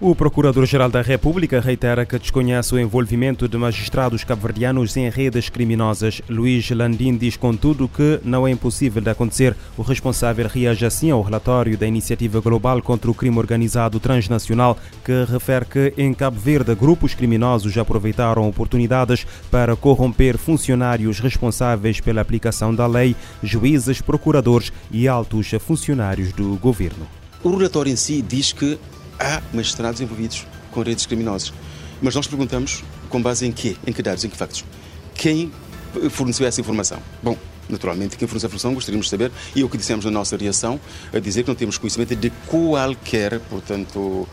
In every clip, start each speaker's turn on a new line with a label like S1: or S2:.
S1: O Procurador-Geral da República reitera que desconhece o envolvimento de magistrados cabo-verdianos em redes criminosas. Luís Landim diz, contudo, que não é impossível de acontecer. O responsável reage assim ao relatório da Iniciativa Global contra o Crime Organizado Transnacional, que refere que em Cabo Verde grupos criminosos aproveitaram oportunidades para corromper funcionários responsáveis pela aplicação da lei, juízes, procuradores e altos funcionários do governo.
S2: O relatório em si diz que há magistrados envolvidos com redes criminosas. Mas nós perguntamos com base em quê? Em que dados, em que factos? Quem forneceu essa informação? Bom, naturalmente, quem forneceu a informação gostaríamos de saber, e é o que dissemos na nossa reação, a dizer que não temos conhecimento de qualquer, portanto,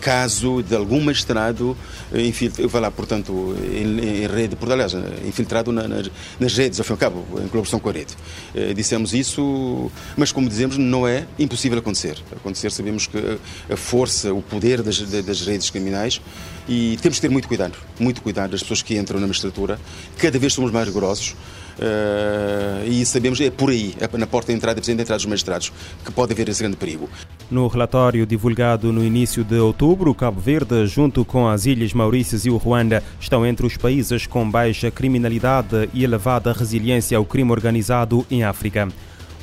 S2: caso de algum magistrado eh, vai lá, portanto, em, em rede, por aliás, infiltrado na, nas, nas, redes, ao fim e ao cabo, em colaboração com a rede. Eh, dissemos isso, mas como dizemos, não é impossível acontecer. Acontecer, sabemos que a força, o poder das, das redes criminais e temos que ter muito cuidado, muito cuidado das pessoas que entram na magistratura. Cada vez somos mais rigorosos. Uh, e sabemos, é por aí, é na porta de entrada, de entrada dos magistrados, que pode haver esse grande perigo.
S1: No relatório divulgado no início de outubro, Cabo Verde, junto com as Ilhas Maurícias e o Ruanda, estão entre os países com baixa criminalidade e elevada resiliência ao crime organizado em África.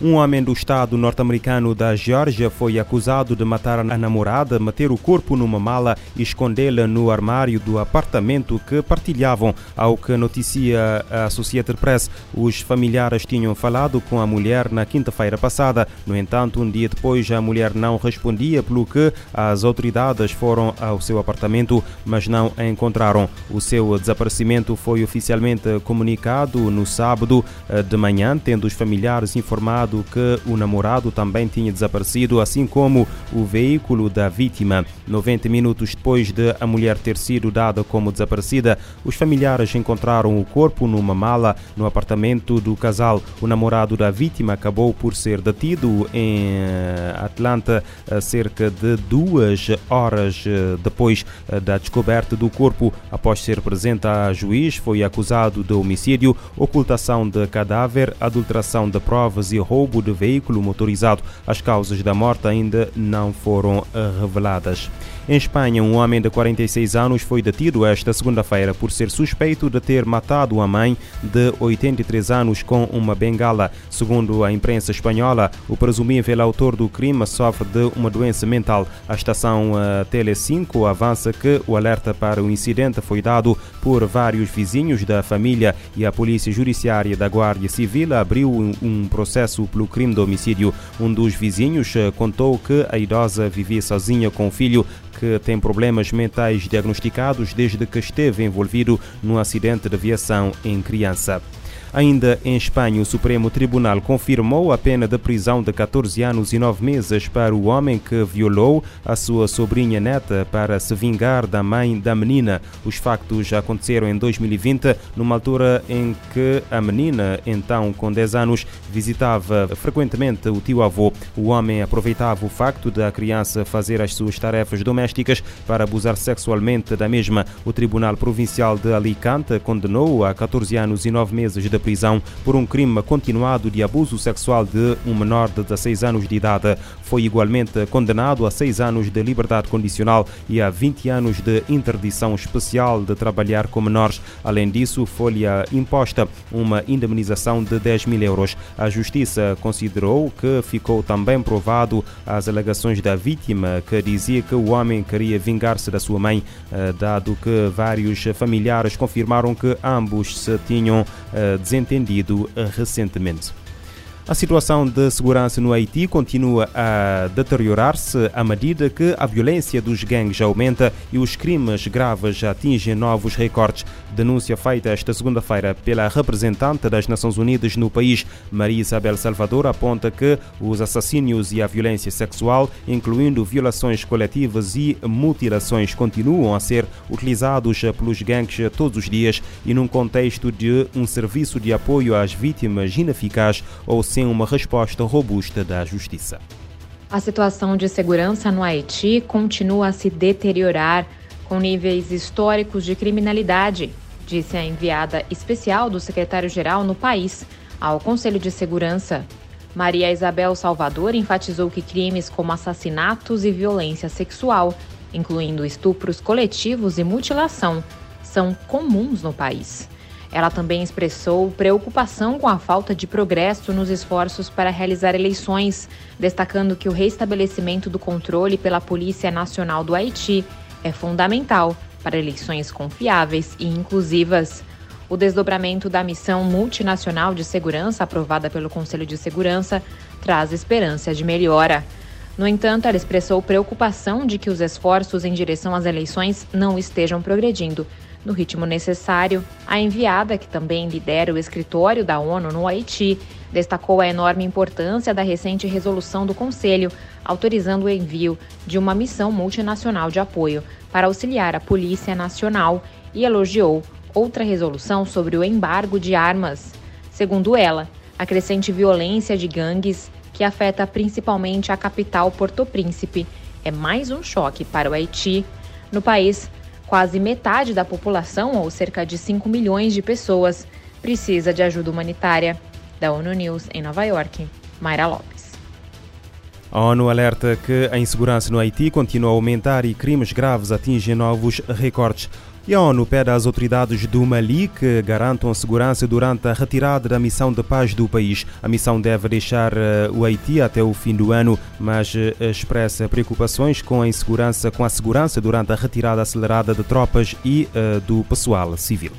S1: Um homem do estado norte-americano da Geórgia foi acusado de matar a namorada, meter o corpo numa mala e escondê-la no armário do apartamento que partilhavam. Ao que noticia a Associated Press, os familiares tinham falado com a mulher na quinta-feira passada. No entanto, um dia depois, a mulher não respondia, pelo que as autoridades foram ao seu apartamento, mas não a encontraram. O seu desaparecimento foi oficialmente comunicado no sábado eh, de manhã, tendo os familiares informado que o namorado também tinha desaparecido, assim como o veículo da vítima. 90 minutos depois de a mulher ter sido dada como desaparecida, os familiares encontraram o corpo numa mala no apartamento do casal. O namorado da vítima acabou por ser detido em eh, Atlanta cerca de duas horas eh, depois eh, da descoberta do corpo. Após ser presente a juiz, foi acusado de homicídio, ocultação de cadáver, adulteração de provas e roubo roubo de veículo motorizado. As causas da morte ainda não foram reveladas. Em Espanha, um homem de 46 anos foi detido esta segunda-feira por ser suspeito de ter matado a mãe de 83 anos com uma bengala. Segundo a imprensa espanhola, o presumível autor do crime sofre de uma doença mental. A estação uh, Tele 5 avança que o alerta para o incidente foi dado por vários vizinhos da família e a Polícia Judiciária da Guarda Civil abriu um, processo pelo crime de homicídio. Um dos vizinhos uh, contou que a idosa vivia sozinha com o filho que tem problemas mentais diagnosticados desde que esteve envolvido num acidente de aviação em criança. Ainda em Espanha, o Supremo Tribunal confirmou a pena de prisão de 14 anos e 9 meses para o homem que violou a sua sobrinha neta para se vingar da mãe da menina. Os factos aconteceram em 2020, numa altura em que a menina, então com 10 anos, visitava frequentemente o tio-avô. O homem aproveitava o facto de a criança fazer as suas tarefas domésticas para abusar sexualmente da mesma. O Tribunal Provincial de Alicante condenou a 14 anos e 9 meses de prisão por um crime continuado de abuso sexual de um menor de 16 anos de idade. Foi igualmente condenado a 6 anos de liberdade condicional e a 20 anos de interdição especial de trabalhar com menores. Além disso, foi-lhe imposta uma indemnização de 10 mil euros. A Justiça considerou que ficou também provado as alegações da vítima, que dizia que o homem queria vingar-se da sua mãe, eh, dado que vários familiares confirmaram que ambos se tinham eh, desentendido recentemente. A situação de segurança no Haiti continua a deteriorar-se à medida que a violência dos gangues aumenta e os crimes graves atingem novos recordes. Denúncia feita esta segunda-feira pela representante das Nações Unidas no país, Maria Isabel Salvador, aponta que os assassínios e a violência sexual, incluindo violações coletivas e mutilações, continuam a ser utilizados pelos gangues todos os dias e num contexto de um serviço de apoio às vítimas ineficaz ou sem uma resposta robusta da Justiça.
S3: A situação de segurança no Haiti continua a se deteriorar, com níveis históricos de criminalidade, disse a enviada especial do secretário-geral no país ao Conselho de Segurança. Maria Isabel Salvador enfatizou que crimes como assassinatos e violência sexual incluindo estupros coletivos e mutilação, são comuns no país. Ela também expressou preocupação com a falta de progresso nos esforços para realizar eleições, destacando que o restabelecimento do controle pela Polícia Nacional do Haiti é fundamental para eleições confiáveis e inclusivas. O desdobramento da missão multinacional de segurança aprovada pelo Conselho de Segurança traz esperança de melhora. No entanto, ela expressou preocupação de que os esforços em direção às eleições não estejam progredindo no ritmo necessário. A enviada, que também lidera o escritório da ONU no Haiti, destacou a enorme importância da recente resolução do Conselho, autorizando o envio de uma missão multinacional de apoio para auxiliar a Polícia Nacional e elogiou outra resolução sobre o embargo de armas. Segundo ela, a crescente violência de gangues, que afeta principalmente a capital Porto Príncipe, é mais um choque para o Haiti. No país, quase metade da população, ou cerca de 5 milhões de pessoas, precisa de ajuda humanitária. Da ONU News em Nova York, Mayra Lopes.
S1: A ONU alerta que a insegurança no Haiti continua a aumentar e crimes graves atingem novos recordes. E a ONU pede às autoridades do Mali que garantam a segurança durante a retirada da missão de paz do país. A missão deve deixar eh, o Haiti até o fim do ano, mas eh, expressa preocupações com a insegurança, com a segurança durante a retirada acelerada de tropas e uh, do pessoal civil.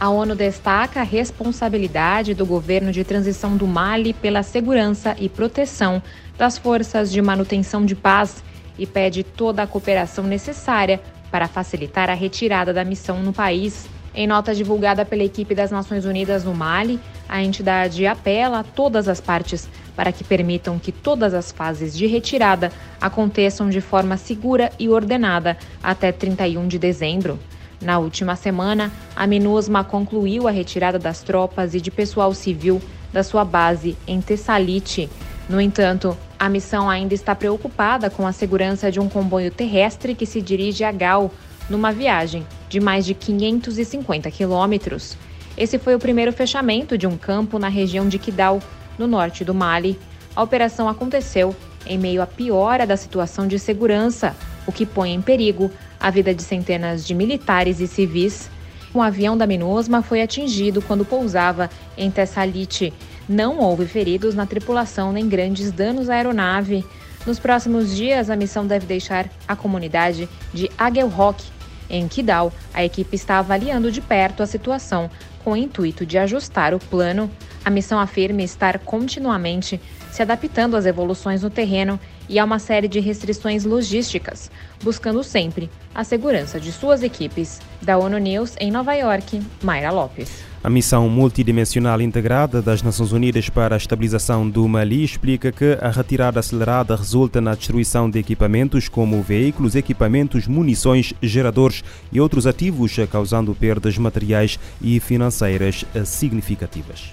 S3: A ONU destaca a responsabilidade do governo de transição do Mali pela segurança e proteção das forças de manutenção de paz e pede toda a cooperação necessária para facilitar a retirada da missão no país. Em nota divulgada pela equipe das Nações Unidas no Mali, a entidade apela a todas as partes para que permitam que todas as fases de retirada aconteçam de forma segura e ordenada até 31 de dezembro. Na última semana, a MINUSMA concluiu a retirada das tropas e de pessoal civil da sua base em Tessalite. No entanto, a missão ainda está preocupada com a segurança de um comboio terrestre que se dirige a Gal, numa viagem de mais de 550 quilômetros. Esse foi o primeiro fechamento de um campo na região de Kidal, no norte do Mali. A operação aconteceu em meio à piora da situação de segurança, o que põe em perigo a vida de centenas de militares e civis. Um avião da MINUSMA foi atingido quando pousava em Tessalite, não houve feridos na tripulação nem grandes danos à aeronave. Nos próximos dias, a missão deve deixar a comunidade de Aguelrock, em Kidal. A equipe está avaliando de perto a situação com o intuito de ajustar o plano. A missão afirma estar continuamente se adaptando às evoluções no terreno e a uma série de restrições logísticas, buscando sempre a segurança de suas equipes. Da ONU News em Nova York, Mayra Lopes.
S1: A missão multidimensional integrada das Nações Unidas para a estabilização do Mali explica que a retirada acelerada resulta na destruição de equipamentos como veículos, equipamentos, munições, geradores e outros ativos, causando perdas materiais e financeiras significativas.